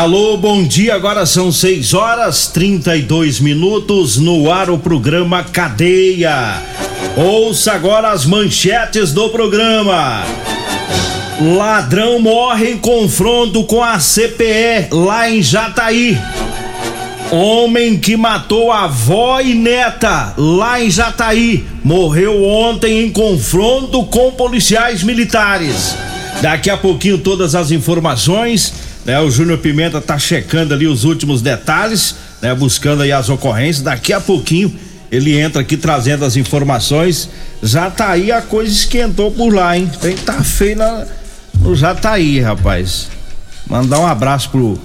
Alô, bom dia. Agora são 6 horas 32 minutos no ar o programa Cadeia. Ouça agora as manchetes do programa. Ladrão morre em confronto com a CPE lá em Jataí. Homem que matou avó e neta lá em Jataí morreu ontem em confronto com policiais militares. Daqui a pouquinho todas as informações, né? O Júnior Pimenta tá checando ali os últimos detalhes, né? Buscando aí as ocorrências. Daqui a pouquinho ele entra aqui trazendo as informações. Já tá a coisa esquentou por lá, hein? Tem que tá feio na, no Jataí, rapaz. Mandar um abraço pro,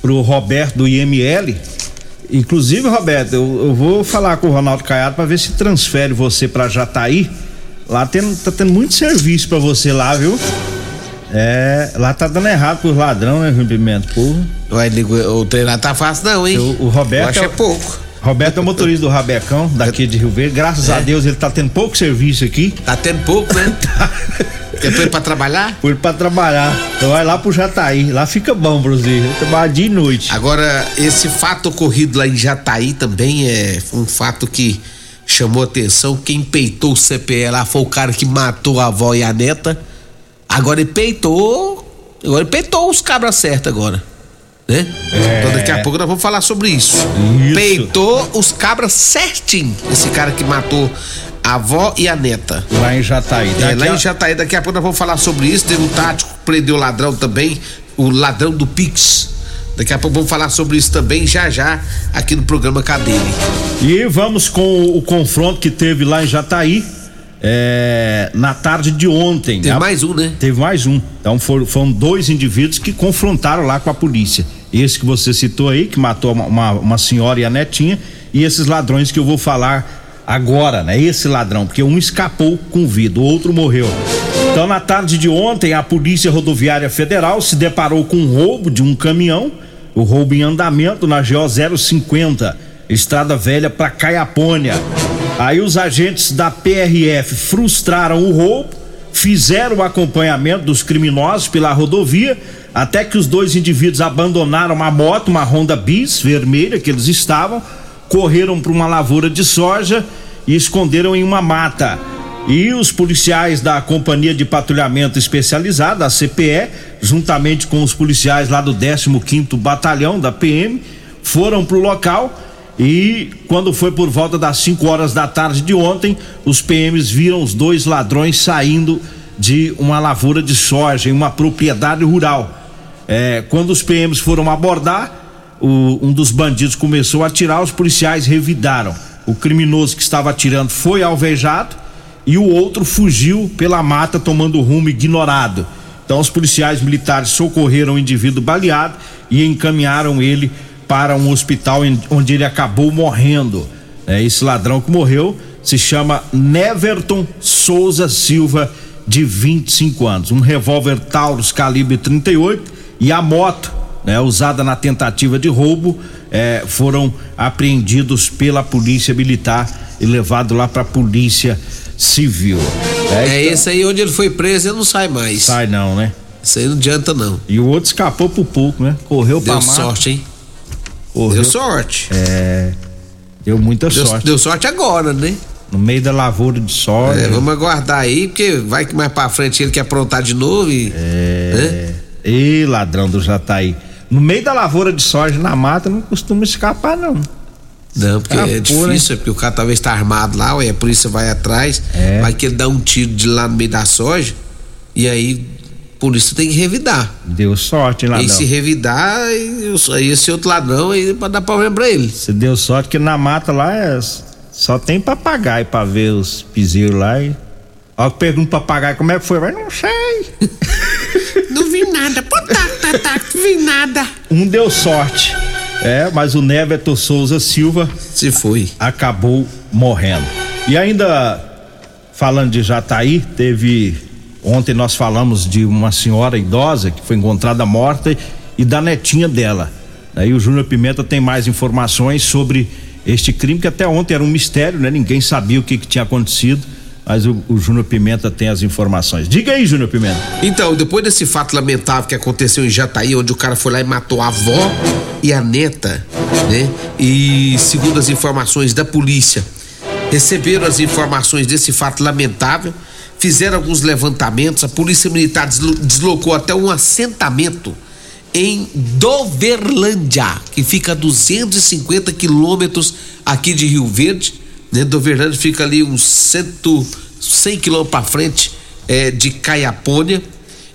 pro Roberto do IML. Inclusive, Roberto, eu, eu vou falar com o Ronaldo Caiado para ver se transfere você para Jataí. Lá tem, tá tendo muito serviço para você lá, viu? É, lá tá dando errado pros ladrão, né. Ué, digo, o treinar tá fácil não, hein? O, o Roberto. Eu acho é, é pouco. Roberto é o motorista do Rabecão, daqui de Rio Verde. Graças É. a Deus ele tá tendo pouco serviço aqui. Tá tendo pouco, né? Depois pra trabalhar? Por pra trabalhar. Então vai lá pro Jataí. Lá fica bom, Bruzinho. Trabalhar dia e noite. Agora, esse fato ocorrido lá em Jataí também é um fato que chamou atenção. Quem peitou o CPE lá foi o cara que matou a avó e a neta. Agora ele peitou. Agora ele peitou os cabras certos agora. Né? Então daqui a pouco nós vamos falar sobre isso. Isso. Peitou os cabras certinho. Esse cara que matou a avó e a neta. Lá em Jataí. É, lá a- em Jataí, daqui a pouco nós vamos falar sobre isso. Teve um tático que prendeu o ladrão também, o ladrão do Pix. Daqui a pouco vamos falar sobre isso também já já aqui no programa Cadeia. E vamos com o confronto que teve lá em Jataí é, na tarde de ontem. Tem né? mais um, né? Teve mais um. Então foram, foram dois indivíduos que confrontaram lá com a polícia. Esse que você citou aí, que matou uma, uma, uma senhora e a netinha, e esses ladrões que eu vou falar agora, né? Esse ladrão, porque um escapou com vida, o outro morreu. Então, na tarde de ontem, a Polícia Rodoviária Federal se deparou com um roubo de um caminhão, o roubo em andamento na GO 050, Estrada Velha para Caiapônia. Aí os agentes da PRF frustraram o roubo, fizeram o acompanhamento dos criminosos pela rodovia, até que os dois indivíduos abandonaram uma moto, uma Honda Bis vermelha que eles estavam, correram para uma lavoura de soja e esconderam em uma mata. E os policiais da Companhia de Patrulhamento Especializada, a CPE, juntamente com os policiais lá do 15º Batalhão da PM, foram para o local e quando foi por volta das 5 horas da tarde de ontem, os PMs viram os dois ladrões saindo de uma lavoura de soja em uma propriedade rural. É, quando os PMs foram abordar, o- um dos bandidos começou a atirar, os policiais revidaram. O criminoso que estava atirando foi alvejado e o outro fugiu pela mata tomando rumo ignorado. Então os policiais militares socorreram o indivíduo baleado e encaminharam ele para um hospital em- onde ele acabou morrendo. É, esse ladrão que morreu se chama Neverton Souza Silva, de 25 anos. Um revólver Taurus calibre 38 e a moto, né, usada na tentativa de roubo, é, foram apreendidos pela polícia militar e levado lá para a polícia civil. É então- esse aí onde ele foi preso, ele não sai mais. Sai não, né? Isso aí não adianta, não. E o outro escapou por pouco, né? Correu pra Deu mata. sorte, hein? Correu, Deu sorte. É, deu muita Deu, sorte. deu sorte agora, né? No meio da lavoura de soja. É, vamos aguardar aí, porque vai que mais pra frente ele quer aprontar de novo e. É. Ê, ladrão do Jataí. No meio da lavoura de soja na mata não costuma escapar, não. Não, porque é pô, difícil, é porque o cara talvez tá armado lá, ué, a polícia vai atrás, É. vai que ele dá um tiro de lá no meio da soja, e aí a polícia tem que revidar. Deu sorte, hein, E ladrão? se revidar, aí, esse outro ladrão aí pode dar problema pra ele. Você deu sorte que na mata lá é- só tem papagaio pra ver os piseiros lá. E... Ó, que pergunta pro papagaio como é que foi, mas não sei. Não vi nada, pô, tá, tá, tá, não vi nada. Um deu sorte. É, mas o Neverton Souza Silva Se foi. acabou morrendo. E ainda falando de Jataí, teve ontem nós falamos de uma senhora idosa que foi encontrada morta e da netinha dela. Aí o Júnior Pimenta tem mais informações sobre este crime que até ontem era um mistério, né? Ninguém sabia o que, que tinha acontecido, mas o, o Júnior Pimenta tem as informações. Diga aí, Júnior Pimenta. Então, depois desse fato lamentável que aconteceu em Jataí, onde o cara foi lá e matou a avó e a neta, né? E segundo as informações da polícia, receberam as informações desse fato lamentável, fizeram alguns levantamentos, a polícia militar deslo- deslocou até um assentamento em Doverlândia, que fica a 250 quilômetros aqui de Rio Verde, né? Doverlândia fica ali uns cento, 100 quilômetros para frente eh, de Caiapônia,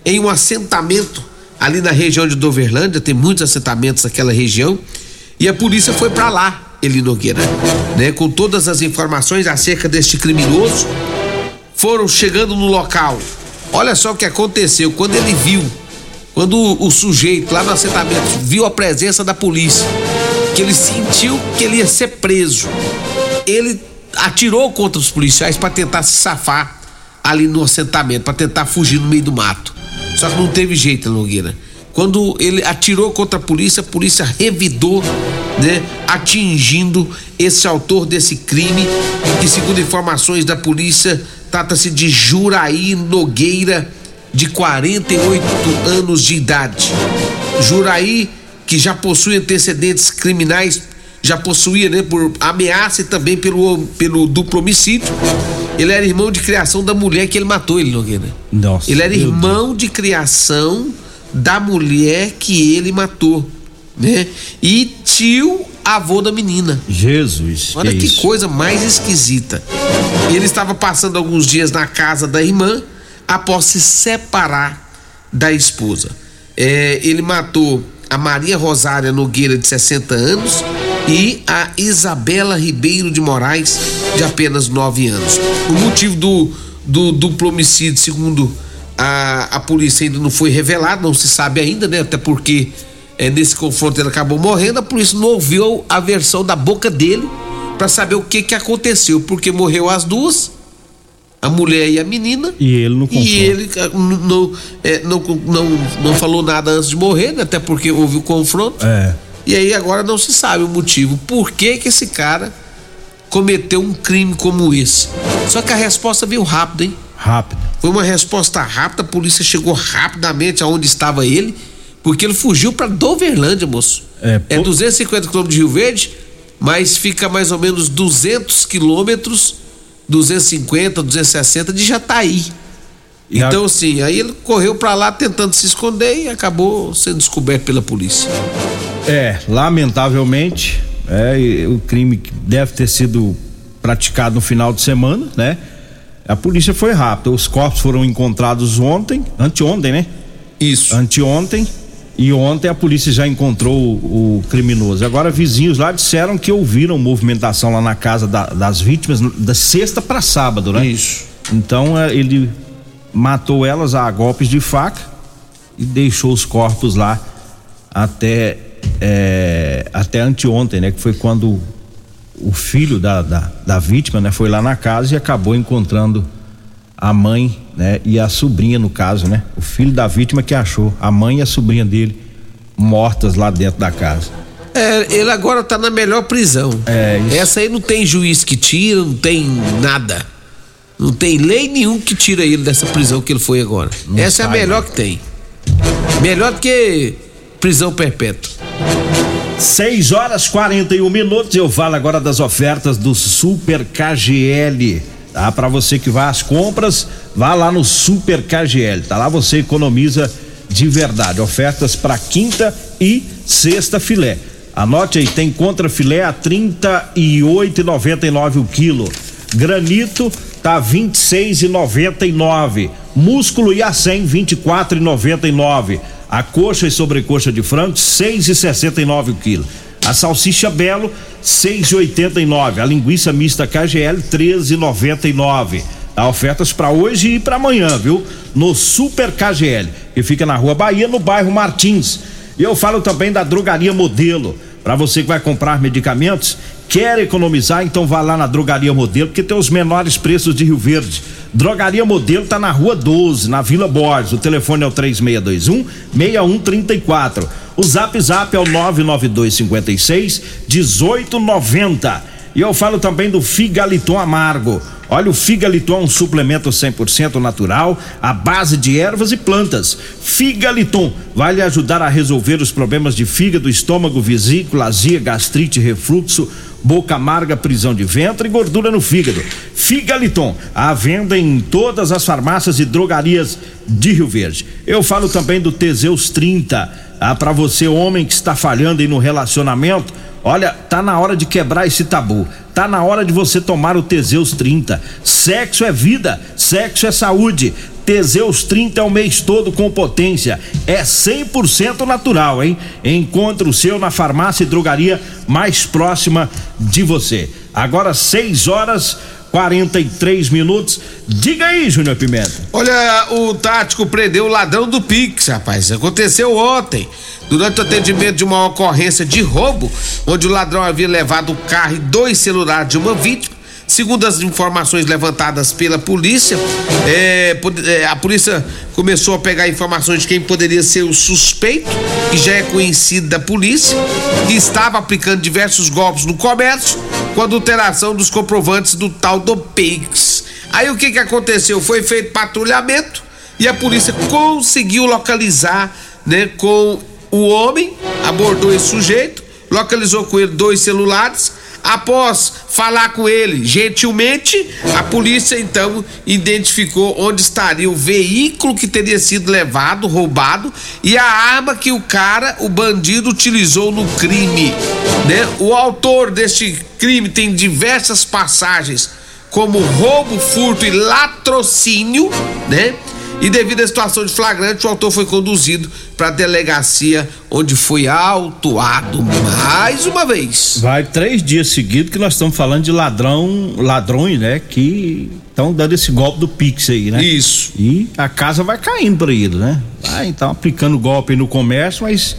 em um assentamento ali na região de Doverlândia, tem muitos assentamentos naquela região, e a polícia foi para lá, Eli Nogueira, né? Com todas as informações acerca deste criminoso, foram chegando no local. Olha só o que aconteceu quando ele viu, quando o, o sujeito lá no assentamento viu a presença da polícia, que ele sentiu que ele ia ser preso. Ele atirou contra os policiais para tentar se safar ali no assentamento, para tentar fugir no meio do mato. Só que não teve jeito, Nogueira. Quando ele atirou contra a polícia, a polícia revidou, né, atingindo esse autor desse crime, que segundo informações da polícia, trata-se de Juraí Nogueira, de 48 anos de idade. Juraí, que já possui antecedentes criminais, já possuía, né, por ameaça e também pelo, pelo duplo homicídio. Ele era irmão de criação da mulher que ele matou, ele Nogueira. Nossa. Ele era irmão de criação da mulher que ele matou, né? E tio avô da menina. Jesus. Olha que, isso? coisa mais esquisita. Ele estava passando alguns dias na casa da irmã após se separar da esposa. É, ele matou a Maria Rosária Nogueira, de 60 anos, e a Isabela Ribeiro de Moraes, de apenas 9 anos. O motivo do, do duplo homicídio, segundo a, a polícia, ainda não foi revelado, não se sabe ainda, né? Até porque é, nesse confronto ele acabou morrendo, a polícia não ouviu a versão da boca dele para saber o que que aconteceu, porque morreu as duas, a mulher e a menina. E ele no confronto. E ele ah, não, é, não, não, não falou nada antes de morrer, né? até porque houve o confronto. É. E aí agora não se sabe o motivo. Por que que esse cara cometeu um crime como esse? Só que a resposta veio rápido, hein? Rápido. Foi uma resposta rápida, a polícia chegou rapidamente aonde estava ele, porque ele fugiu para Doverlândia, moço. É, É pô- 250 quilômetros de Rio Verde, mas fica mais ou menos 200 quilômetros, 250, 260 de Jataí. Então, assim, aí ele correu para lá tentando se esconder e acabou sendo descoberto pela polícia. É, lamentavelmente, é, o crime que deve ter sido praticado no final de semana, né? A polícia foi rápida. Os corpos foram encontrados ontem, anteontem, né? Isso. Anteontem. E ontem a polícia já encontrou o, o criminoso. Agora, vizinhos lá disseram que ouviram movimentação lá na casa da- das vítimas da sexta para sábado, né? Isso. Então é, ele matou elas a golpes de faca e deixou os corpos lá até é, até anteontem, né? Que foi quando o filho da, da, da vítima, né? Foi lá na casa e acabou encontrando a mãe, né? E a sobrinha no caso, né? O filho da vítima que achou a mãe e a sobrinha dele mortas lá dentro da casa. É, ele agora tá na melhor prisão. É, isso. Essa aí não tem juiz que tira, não tem nada. Não tem lei nenhum que tira ele dessa prisão que ele foi agora. Não Essa é a melhor né? que tem. Melhor do que prisão perpétua. 6 horas 41 minutos. Eu falo agora das ofertas do Super KGL. Tá? Para você que vai às compras, vá lá no Super KGL. Tá lá você economiza de verdade. Ofertas para quinta e sexta filé. Anote aí, tem contra filé a 38,99 o quilo. Granito tá 26,99. Músculo e a 100 24,99. A coxa e sobrecoxa de frango, 6,69 o quilo. A salsicha Belo, 6,89. A linguiça mista KGL, 13,99. Há ofertas para hoje e para amanhã, viu? No Super KGL, que fica na Rua Bahia, no bairro Martins. E eu falo também da Drogaria Modelo. Para você que vai comprar medicamentos, quer economizar, então vá lá na Drogaria Modelo, que tem os menores preços de Rio Verde. Drogaria Modelo tá na Rua 12, na Vila Borges. O telefone é o 3621 6134. O Zap Zap é o 99256 1890. E eu falo também do Figaliton Amargo. Olha, o Figaliton é um suplemento 100% natural, à base de ervas e plantas. Figaliton vai lhe ajudar a resolver os problemas de fígado, estômago, vesícula, azia, gastrite, refluxo, boca amarga, prisão de ventre e gordura no fígado. Figaliton, à venda em todas as farmácias e drogarias de Rio Verde. Eu falo também do Teseus 30. Ah, para você, homem que está falhando aí no relacionamento, olha, tá na hora de quebrar esse tabu. Tá na hora de você tomar o Teseus 30. Sexo é vida, sexo é saúde. Teseus 30 é o mês todo com potência. É 100% natural, hein? Encontre o seu na farmácia e drogaria mais próxima de você. Agora 6 horas 43 minutos. Diga aí, Júnior Pimenta. Olha, o tático prendeu o ladrão do Pix, rapaz. Aconteceu ontem. Durante o atendimento de uma ocorrência de roubo, onde o ladrão havia levado o carro e dois celulares de uma vítima. Segundo as informações levantadas pela polícia, é, é, a polícia começou a pegar informações de quem poderia ser o suspeito, que já é conhecido da polícia, que estava aplicando diversos golpes no comércio com adulteração dos comprovantes do tal do Pix. Aí o que que aconteceu? Foi feito patrulhamento e a polícia conseguiu localizar, né, com o homem, abordou esse sujeito, localizou com ele dois celulares. Após falar com ele gentilmente, a polícia então identificou onde estaria o veículo que teria sido levado, roubado e a arma que o cara, o bandido, utilizou no crime. Né? O autor deste crime tem diversas passagens, como roubo, furto e latrocínio, né? E devido à situação de flagrante, o autor foi conduzido para a delegacia, onde foi autuado mais uma vez. Vai três dias seguidos que nós estamos falando de ladrão, ladrões, né? Que estão dando esse golpe do Pix aí, né? Isso. E a casa vai caindo para ele, né? Vai então aplicando golpe no comércio, mas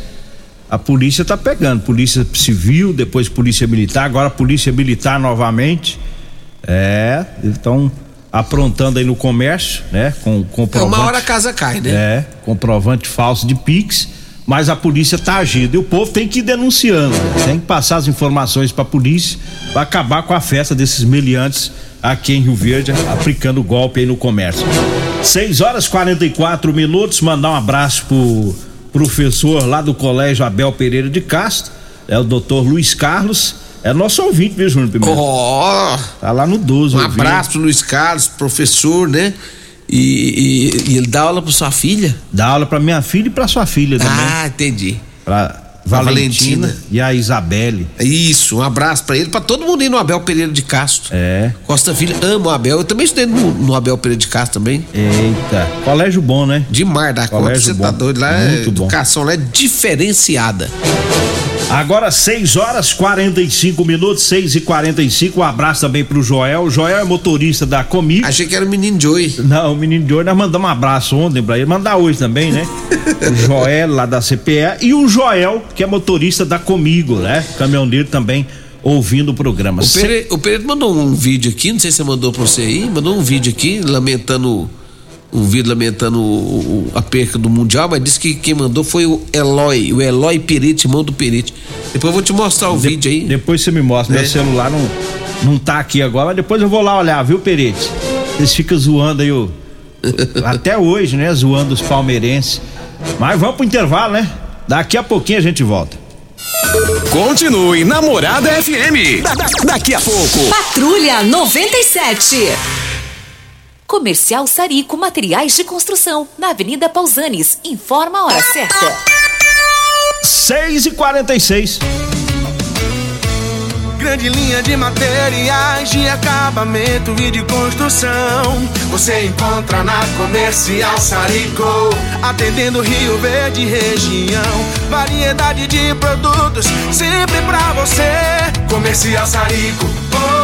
a polícia tá pegando. Polícia civil, depois polícia militar, agora polícia militar novamente. É, então aprontando aí no comércio, né? Com comprovante. É uma hora a casa cai, né? É, comprovante falso de Pix, mas a polícia tá agindo e o povo tem que ir denunciando, né? tem que passar as informações para a polícia para acabar com a festa desses meliantes aqui em Rio Verde, aplicando golpe aí no comércio. 6 horas 44 minutos, mandar um abraço pro professor lá do Colégio Abel Pereira de Castro, é o doutor Luiz Carlos é nosso ouvinte, viu, Júnior Pimenta? Ó! Tá lá no 12. Um abraço pro Luiz Carlos, professor, né? E, e, e ele dá aula pra sua filha? Dá aula pra minha filha e pra sua filha também. Ah, entendi. Pra Valentina, Valentina, e a Isabelle. Isso, um abraço para ele, para todo mundo ir no Abel Pereira de Castro. É. Costa Filho, amo o Abel. Eu também estudei no, no, Abel Pereira de Castro também. Colégio Colégio bom, né? Demais da conta, você tá doido. Lá é, educação lá é diferenciada. Agora 6 horas 45 minutos, 6 e 45 Um abraço também pro Joel. O Joel é motorista da Comigo. Achei que era o menino Joey. Não, o menino Joey, nós mandamos um abraço ontem pra ele. Mandar hoje também, né? o Joel lá da CPE e o Joel, que é motorista da Comigo, né? Caminhoneiro também ouvindo o programa. O Pereira, o Pereira mandou um vídeo aqui, não sei se você mandou pra você aí, mandou um vídeo aqui lamentando um vídeo lamentando o, o, a perca do Mundial, mas disse que quem mandou foi o Eloy, o Eloy Perite, irmão do Perite. Depois eu vou te mostrar o de, vídeo aí. Depois você me mostra, é. meu celular não, não tá aqui agora, mas depois eu vou lá olhar, viu, Perite? Eles ficam zoando aí o. até hoje, né? Zoando os palmeirenses. Mas vamos pro intervalo, né? Daqui a pouquinho a gente volta. Continue Namorada FM. Da, da, daqui a pouco. Patrulha 97. Comercial Sarico Materiais de Construção, na Avenida Pausanes. Informa a hora certa. 6 e 46 grande linha de materiais de acabamento e de construção. Você encontra na Comercial Sarico, atendendo Rio Verde região. Variedade de produtos sempre pra você. Comercial Sarico, oh,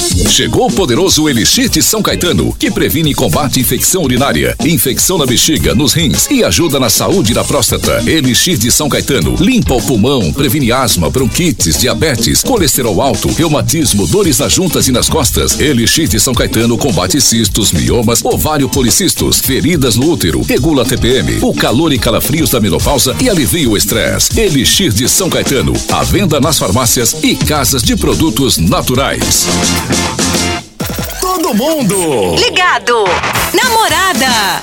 Chegou o poderoso Elixir de São Caetano, que previne e combate infecção urinária, infecção na bexiga, nos rins e ajuda na saúde da próstata. Elixir de São Caetano limpa o pulmão, previne asma, bronquites, diabetes, colesterol alto, reumatismo, dores nas juntas e nas costas. Elixir de São Caetano combate cistos, miomas, ovário policistos, feridas no útero, regula TPM, o calor e calafrios da menopausa e alivia o estresse. Elixir de São Caetano, à venda nas farmácias e casas de produtos naturais. Todo mundo ligado. Namorada.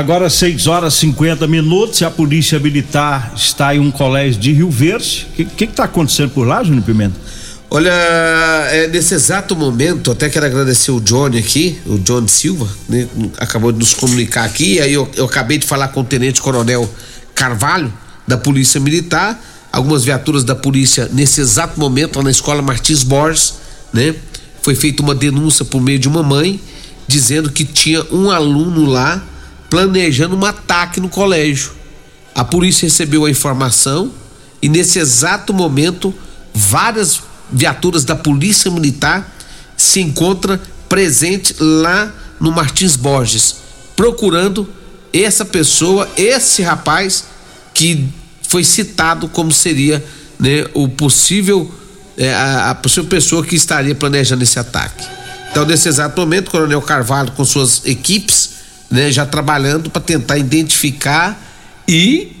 Agora 6 horas 50 minutos e a polícia militar está em um colégio de Rio Verde. O que está acontecendo por lá, Júnior Pimenta? Olha, é, nesse exato momento, até quero agradecer o Johnny aqui, o John Silva, né, acabou de nos comunicar aqui, aí eu, eu acabei de falar com o Tenente Coronel Carvalho, da Polícia Militar, algumas viaturas da polícia nesse exato momento lá na escola Martins Borges, né? Foi feita uma denúncia por meio de uma mãe dizendo que tinha um aluno lá planejando um ataque no colégio. A polícia recebeu a informação e nesse exato momento várias viaturas da Polícia Militar se encontram presente lá no Martins Borges, procurando essa pessoa, esse rapaz que foi citado como seria né, o possível é, a, a possível pessoa que estaria planejando esse ataque. Então, nesse exato momento, o Coronel Carvalho com suas equipes né, já trabalhando para tentar identificar e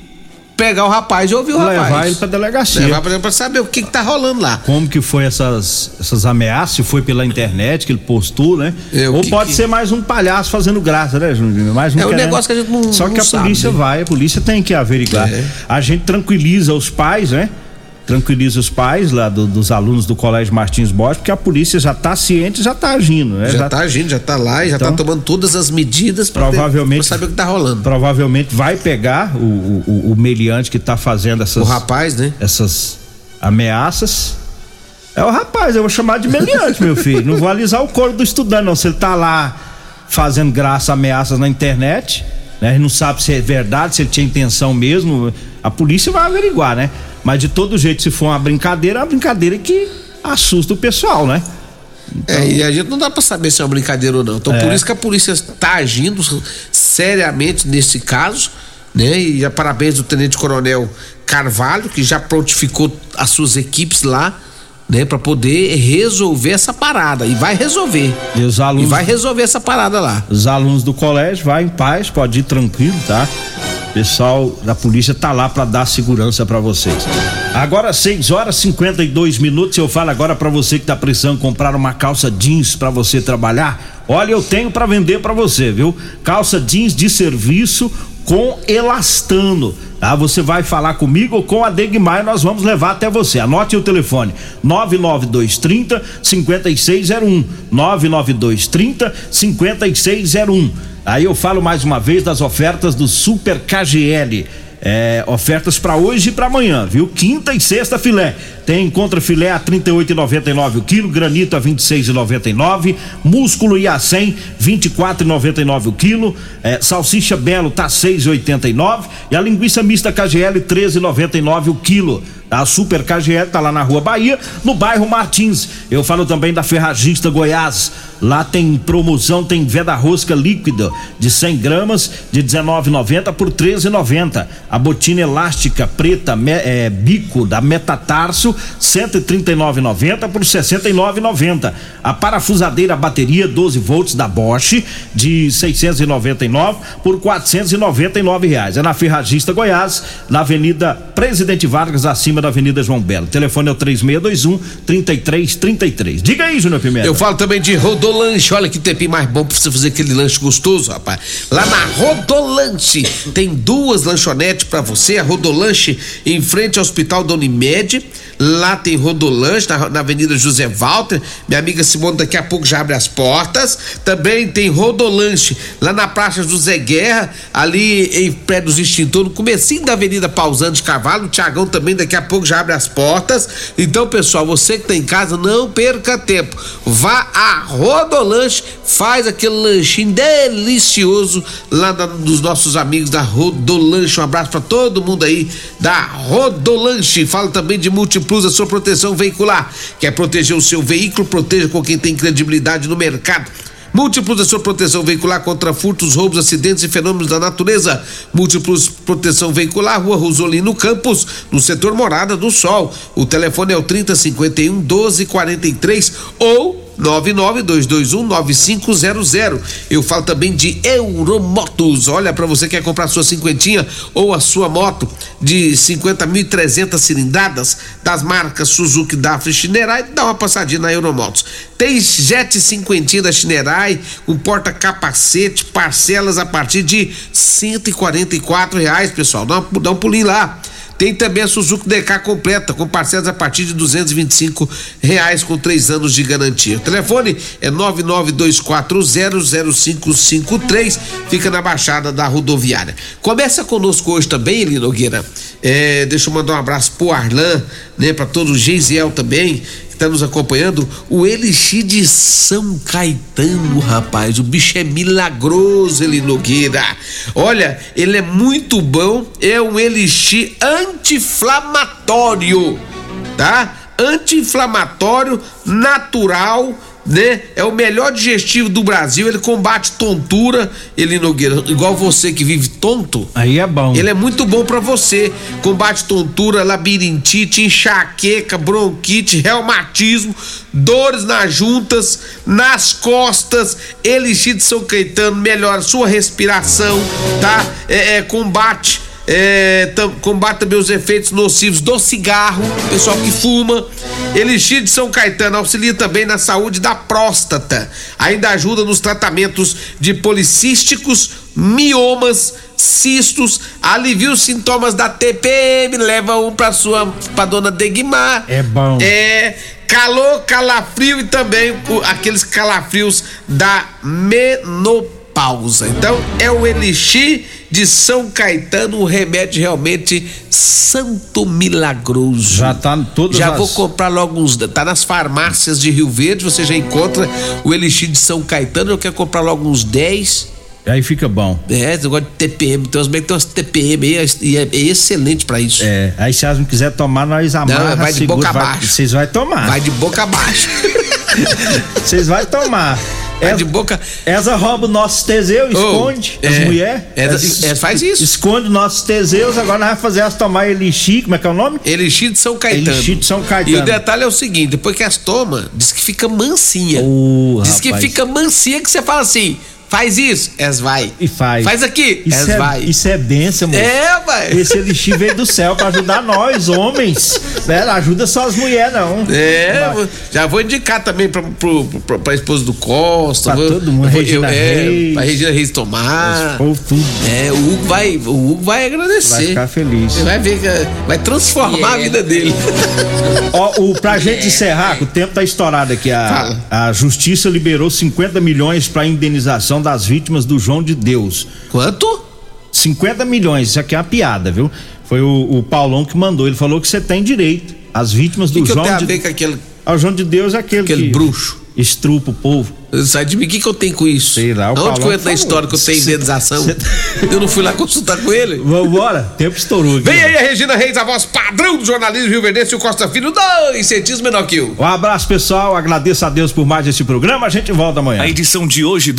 pegar o rapaz e ouvir o Levar rapaz. ele pra delegacia. Levar pra, pra saber o que, que tá rolando lá. Como que foi essas, essas ameaças? Se foi pela internet que ele postou, né? É, Ou que pode que- ser mais um palhaço fazendo graça, né, Júnior? Mais um É um querendo- negócio que a gente não- Só que não a sabe, polícia né? vai, a polícia tem que averiguar. É. A gente tranquiliza os pais, né? Tranquiliza os pais lá do- dos alunos do Colégio Martins Bosch, porque a polícia já tá ciente, já tá agindo, né? Já, tá agindo, já tá lá e já Então, tá tomando todas as medidas pra saber o que tá rolando. Provavelmente vai pegar o, o, o- meliante que tá fazendo essas. O rapaz, né? Essas ameaças. É o rapaz, eu vou chamar de meliante, meu filho. Não vou alisar o couro do estudante, não. Se ele tá lá fazendo graça, ameaças na internet, né? A gente não sabe se é verdade, se ele tinha intenção mesmo. A polícia vai averiguar, né? Mas de todo jeito, se for uma brincadeira, é uma brincadeira que assusta o pessoal, né? É, e a gente não dá pra saber se é uma brincadeira ou não. Então, É. por isso que a polícia tá agindo seriamente nesse caso, né? E a parabéns do Tenente Coronel Carvalho, que já prontificou as suas equipes lá, né? Pra poder resolver essa parada. E vai resolver. E os alunos. E vai resolver essa parada lá. Os alunos do colégio vai em paz, pode ir tranquilo, tá? Pessoal da polícia tá lá pra dar segurança pra vocês. Agora 6 horas e 52 minutos, eu falo agora pra você que tá precisando comprar uma calça jeans pra você trabalhar. Olha, eu tenho pra vender pra você, viu? Calça jeans de serviço com elastano. Tá? Você vai falar comigo ou com a Degmar, nós vamos levar até você. Anote o telefone: 99230 5601. 99230 5601. Aí eu falo mais uma vez das ofertas do Super KGL. É, ofertas para hoje e para amanhã, viu? Quinta e sexta filé. Tem contra filé a 38,99 o quilo, granito a 26,99, músculo e a 100 24,99 o quilo, é, salsicha belo tá 6,89 e a linguiça mista KGL 13,99 o quilo. A Super KGL tá lá na Rua Bahia, no bairro Martins. Eu falo também da Ferragista Goiás. Lá tem promoção, tem veda rosca líquida de 100 gramas de 19,90 por 13,90. A botina elástica preta me- é, bico da Metatarso 139,90 por 69,90. A parafusadeira bateria 12 volts da Bosch de 699 por 499 reais. É na Ferragista Goiás, na Avenida Presidente Vargas, acima da Avenida João Belo. O telefone é o 3621 3333. Diga aí, Júnior Pimenta. Eu falo também de Rodolanche. Olha que tempinho mais bom pra você fazer aquele lanche gostoso, rapaz. Lá na Rodolanche tem duas lanchonetes pra você. A Rodolanche em frente ao Hospital da Unimed. Lá tem Rodolanche na, na Avenida José Walter. Minha amiga Simone daqui a pouco já abre as portas. Também tem Rodolanche lá na Praça José Guerra, ali em pé dos extintores, no comecinho da Avenida Pausando de Cavalo. O Tiagão também daqui a pouco já abre as portas. Então, pessoal, você que tá em casa, não perca tempo. Vá a Rodolanche, faz aquele lanchinho delicioso lá dos nossos amigos da Rodolanche. Um abraço pra todo mundo aí da Rodolanche. Fala também de Multiplus, a sua proteção veicular. Quer proteger o seu veículo? Proteja com quem tem credibilidade no mercado. Múltiplos a sua proteção veicular contra furtos, roubos, acidentes e fenômenos da natureza. Múltiplos proteção veicular, Rua Rosolino Campos, no setor Morada do Sol. O telefone é o 3051 1243 ou 992219500. Eu falo também de Euromotos. Olha para você que quer comprar sua cinquentinha ou a sua moto de 50.300 cilindradas das marcas Suzuki, Dafra e Shinerai, dá uma passadinha na Euromotos. Tem Jet cinquentinha da Shinerai, com porta-capacete, parcelas a partir de 144 reais, pessoal. Dá um pulinho lá. Tem também a Suzuki DK completa, com parcelas a partir de 225 reais com três anos de garantia. O telefone é 992400553, fica na Baixada da Rodoviária. Começa conosco hoje também, Eli Nogueira. É, deixa eu mandar um abraço pro Arlan, né, para todo o Geisiel também, tá nos acompanhando. O Elixir de São Caetano, rapaz, o bicho é milagroso, Eli Nogueira. Olha, ele é muito bom, é um elixir anti-inflamatório, tá? Anti-inflamatório, natural, né? É o melhor digestivo do Brasil, ele combate tontura, Eli Nogueira, igual você que vive tonto. Aí é bom. Ele é muito bom pra você. Combate tontura, labirintite, enxaqueca, bronquite, reumatismo, dores nas juntas, nas costas. Elixir de São Caetano melhora sua respiração, tá? É, é, combate é, combate também os efeitos nocivos do cigarro, pessoal que fuma. Elixir de São Caetano auxilia também na saúde da próstata. Ainda ajuda nos tratamentos de policísticos, miomas, cistos, alivia os sintomas da TPM, leva um pra sua pra dona Degmar. É bom. É calor, calafrio e também aqueles calafrios da menopausa. Então é o Elixir de São Caetano, um remédio realmente santo milagroso. Já tá todas Já as- vou comprar logo uns. Tá nas farmácias de Rio Verde, você já encontra o Elixir de São Caetano. Eu quero comprar logo uns 10. Aí fica bom. É, esse negócio de TPM. Tem uns bem que tem umas TPM aí, e é, é excelente pra isso. É, aí se elas não quiser tomar, nós amarra, vai de segura, boca vai- abaixo. Vocês vai tomar. Vai de boca abaixo. Vocês vai tomar. Vai de boca. Essa rouba o nosso Teseu, esconde as é, mulheres. é, é, faz isso. Esconde os nossos Teseus, agora nós vamos fazer elas tomar elixir, como é que é o nome? Elixir de São Caetano. Elixir de São E o Caetano. detalhe é o seguinte: depois que as toma, diz que fica mansinha. Ô, diz que rapaz. fica mansinha que você fala assim: faz isso, es vai. E faz. Faz aqui, Isso es é, vai. isso é bênção, moço. É, vai. Esse elixir veio do céu pra ajudar nós, homens. Né? Não ajuda só as mulheres, não. É, vou- já vou indicar também pra, pro, pro, pra esposa do Costa. Pra vou- todo mundo, eu vou- Regina é, Reis. Pra Regina Reis tomar. Tudo. É, o Hugo vai, o Hugo vai agradecer. Vai ficar feliz. Você vai ver que é- vai transformar a vida dele. Ó, o, pra gente encerrar, que o tempo tá estourado aqui. A, a justiça liberou 50 milhões pra indenização das vítimas do João de Deus. Quanto? 50 milhões, isso aqui é uma piada, viu? Foi o, o Paulão que mandou. Ele falou que você tem direito. As vítimas do que, que eu João tenho a de ver com aquele, Ah, o João de Deus é aquele, aquele que bruxo? estrupa o povo. Sai de mim, o que, que eu tenho com isso? Sei lá, o Onde Paulão que eu entro na história que eu tenho Cê- indenização? cê- Eu não fui lá consultar com ele? Vambora, tempo estourou aqui. Vem aí a Regina Reis, a voz padrão do jornalismo Rio Verdense e o Costa Filho, dois centímetros menor que eu. Um abraço, pessoal. Agradeço a Deus por mais esse programa. A gente volta amanhã. A edição de hoje do